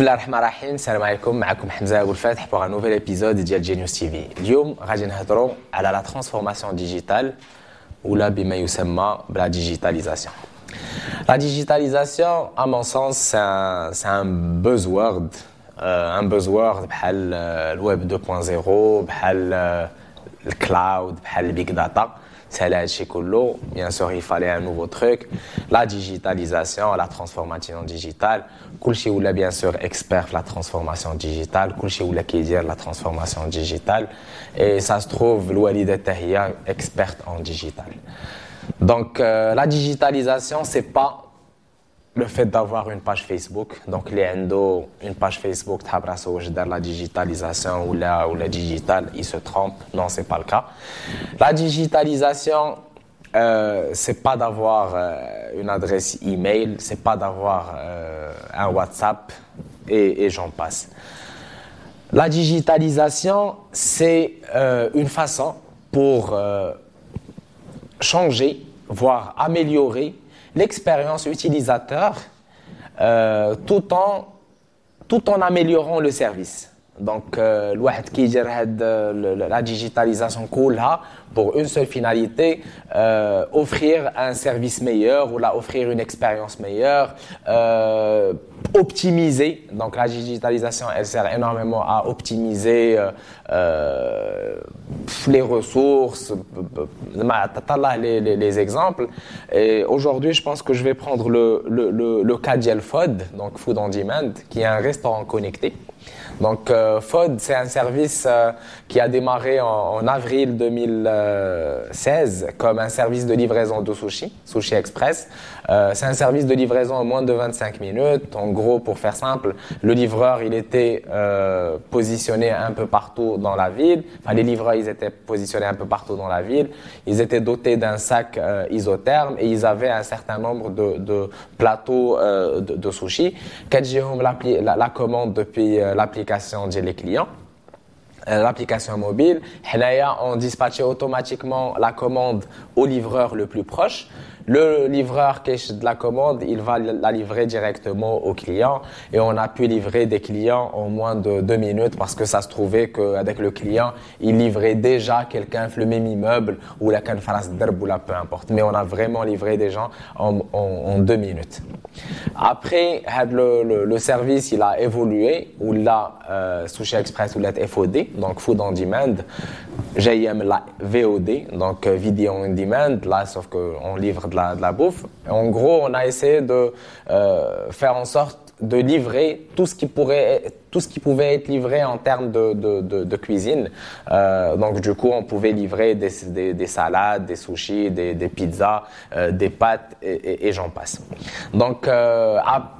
بسم الله الرحمن الرحيم السلام عليكم معكم حمزه ابو الفاتح pour un nouvel épisode ديال جينيوس تي في اليوم غادي نهضروا على لا ترانسفورماسيون ديجيتال ولا بما يسمى بلا ديجيتاليزاسيون La digitalisation, à mon sens, c'est un, c'est un buzzword. Euh, un buzzword بحال euh, le web 2.0, بحال euh, le cloud, بحال le big data. c'est Koulou, bien sûr, il fallait un nouveau truc. La digitalisation, la transformation digitale. Koulchi Oula, bien sûr, expert la transformation digitale. Koulchi Oula qui dit la transformation digitale. Et ça se trouve, Loualide Tahia, experte en digital. Donc, euh, la digitalisation, c'est pas le fait d'avoir une page Facebook. Donc les endo, une page Facebook, dans la digitalisation ou la, ou la digital, ils se trompent. Non, c'est pas le cas. La digitalisation, euh, c'est pas d'avoir euh, une adresse email, c'est pas d'avoir euh, un WhatsApp et, j'en passe. La digitalisation, c'est euh, une façon pour changer, voire améliorer l'expérience utilisateur euh, tout, en, tout en améliorant le service. Donc, euh, الواحد كيدير هاد ال- la digitalisation كلها pour une seule finalité, euh, offrir un service meilleur ou là, offrir une expérience meilleure, euh, optimiser. Donc, la digitalisation, elle sert énormément à optimiser euh, euh, les ressources, ما تطلع les, les, les exemples. Et aujourd'hui, je pense que je vais prendre le, le, le, le cas d'El FOD, donc Food on Demand, qui est un restaurant connecté. donc euh, FOD, c'est un service euh, qui a démarré en, avril 2016 comme un service de livraison de sushi, Sushi Express. Euh, c'est un service de livraison en moins de 25 minutes. En gros, pour faire simple, le livreur, il était positionné un peu partout dans la ville. Enfin, les livreurs, ils étaient positionnés un peu partout dans la ville. Ils étaient dotés d'un sac isotherme et ils avaient un certain nombre de, plateaux de, sushi. Quand la commande depuis l'application, l'application les clients euh, l'application mobile, on dispatchait automatiquement la commande au livreur le plus proche. Le livreur qui est de la commande, il va la livrer directement au client et on a pu livrer des clients en moins de deux minutes parce que ça se trouvait qu'avec le client, il livrait déjà quelqu'un le même immeuble ou la canfaras derb ou la peu importe. Mais on a vraiment livré des gens en, deux minutes. Après, le, service, il a évolué ou là, euh, Sushi Express ou là FOD, donc Food on Demand. JM la VOD, donc euh, Video on Demand, là, sauf qu'on livre de la, bouffe. En gros, on a essayé de euh, faire en sorte de livrer tout ce qui pourrait tout ce qui pouvait être livré en termes de, de, cuisine. Euh, donc du coup, on pouvait livrer des, des, des salades, des sushis, des, des pizzas, euh, des pâtes et, j'en passe. Donc euh,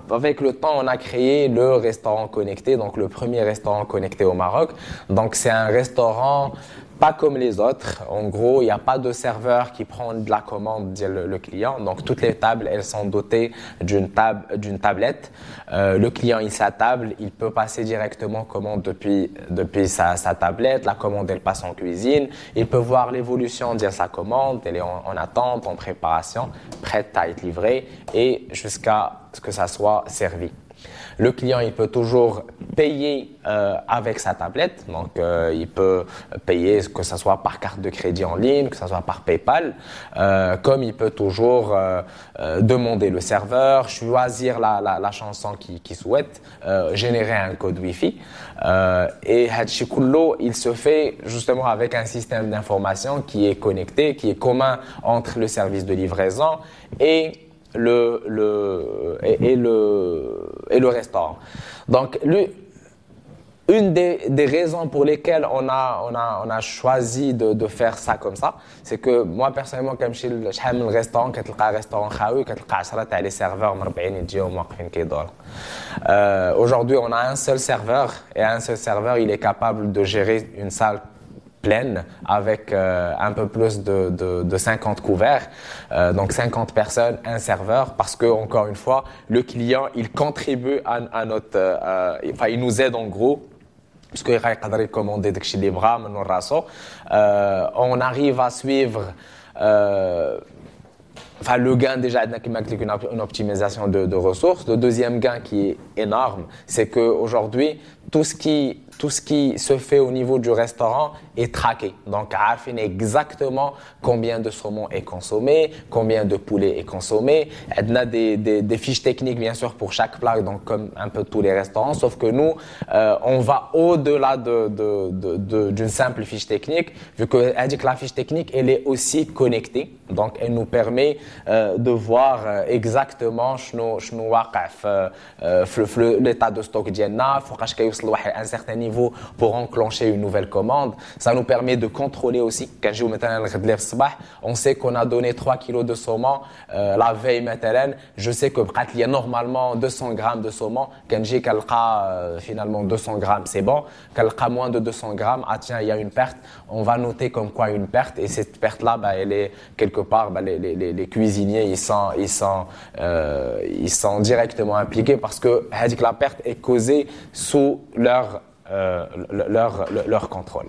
avec le temps, on a créé le restaurant connecté, donc le premier restaurant connecté au Maroc. Donc c'est un restaurant pas comme les autres. En gros, il n'y a pas de serveur qui prend de la commande le, le client. Donc toutes les tables, elles sont dotées d'une table, d'une tablette. Le client, il sa table, il peut passer directement commande depuis sa, tablette. La commande, elle passe en cuisine. Il peut voir l'évolution de sa commande. Elle est en attente, en préparation, prête à être livrée et jusqu'à ce que ça soit servi. Le client, il peut toujours payer euh, avec sa tablette. Donc, euh, il peut payer que ce soit par carte de crédit en ligne, que ce soit par PayPal. Euh, comme il peut toujours demander le serveur, choisir la, la, chanson qu'il souhaite, générer un code Wi-Fi. Et Hatchi Kullo, il se fait justement avec un système d'information qui est connecté, qui est commun entre le service de livraison et le, le, et, le, et le restaurant. Donc, lui, une des, des, raisons pour lesquelles on a, on a, on a choisi de, de faire ça comme ça, c'est que moi personnellement, quand je suis dans le restaurant, quand je suis restaurant khaoui, quand je suis les serveurs, euh, Aujourd'hui, on a un seul serveur et un seul serveur, il est capable de gérer une salle pleine avec euh, un peu plus de, de, de 50 couverts, euh, donc 50 personnes, un serveur, parce que encore une fois, le client il contribue à, à notre, euh, enfin il nous aide en gros parce qu'il va commander des bras, on arrive à suivre. Enfin, le gain déjà une optimisation de, de ressources. Le deuxième gain qui est énorme, c'est qu'aujourd'hui, tout ce qui tout ce qui se fait au niveau du restaurant est traqué. Donc, Arfin exactement combien de saumon est consommé, combien de poulet est consommé. On a des, des, fiches techniques, bien sûr, pour chaque plat, donc comme un peu tous les restaurants, sauf que nous, euh, on va au-delà d'une de, de, simple fiche technique, vu que la fiche technique, elle est aussi connectée. Donc, elle nous permet euh, de voir euh, exactement l'état de stock d'Yenna, un certain niveau pour enclencher une nouvelle commande. Ça nous permet de contrôler aussi. On sait qu'on a donné 3 kilos de saumon euh, la veille maintenant. Je sais que il y a normalement 200 grammes de saumon. Quand j'ai euh, finalement 200 grammes, c'est bon. Quand moins de 200 grammes, ah tiens, il y a une perte. On va noter comme quoi une perte. Et cette perte-là, bah, elle est quelque part, bah, les, cuisiniers, ils sont, ils sont, euh, ils sont directement impliqués parce que la perte est causée sous leur euh, leur, contrôle.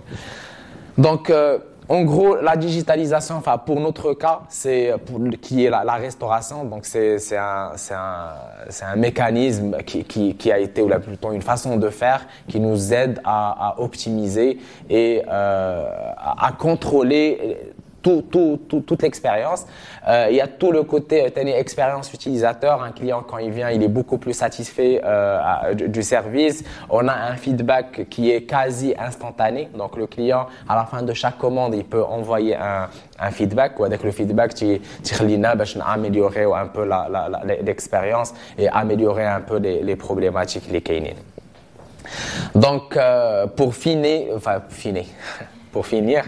Donc, euh, en gros, la digitalisation, enfin, pour notre cas, c'est qui est la, restauration. Donc, c'est un, un, un, mécanisme qui, qui, a été, ou plutôt une façon de faire, qui nous aide à, à optimiser et euh, à contrôler tout, toute l'expérience. Euh, il y a tout le côté euh, expérience utilisateur. Un client, quand il vient, il est beaucoup plus satisfait euh, du, service. On a un feedback qui est quasi instantané. Donc, le client, à la fin de chaque commande, il peut envoyer un, feedback. Ou avec le feedback, tu améliorer un peu l'expérience et améliorer un peu les, problématiques, les cases. Donc, euh, pour finir, finir. pour finir,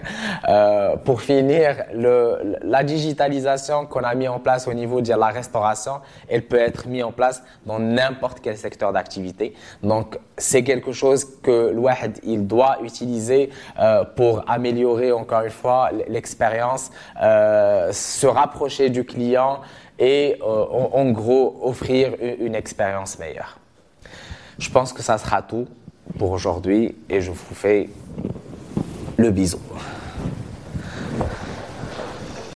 euh, pour finir, la digitalisation qu'on a mis en place au niveau de la restauration, elle peut être mise en place dans n'importe quel secteur d'activité. Donc, c'est quelque chose que l'ouahd, il doit utiliser euh, pour améliorer encore une fois l'expérience, euh, se rapprocher du client et en, gros offrir une expérience meilleure. Je pense que ça sera tout pour aujourd'hui et je vous fais le bisou.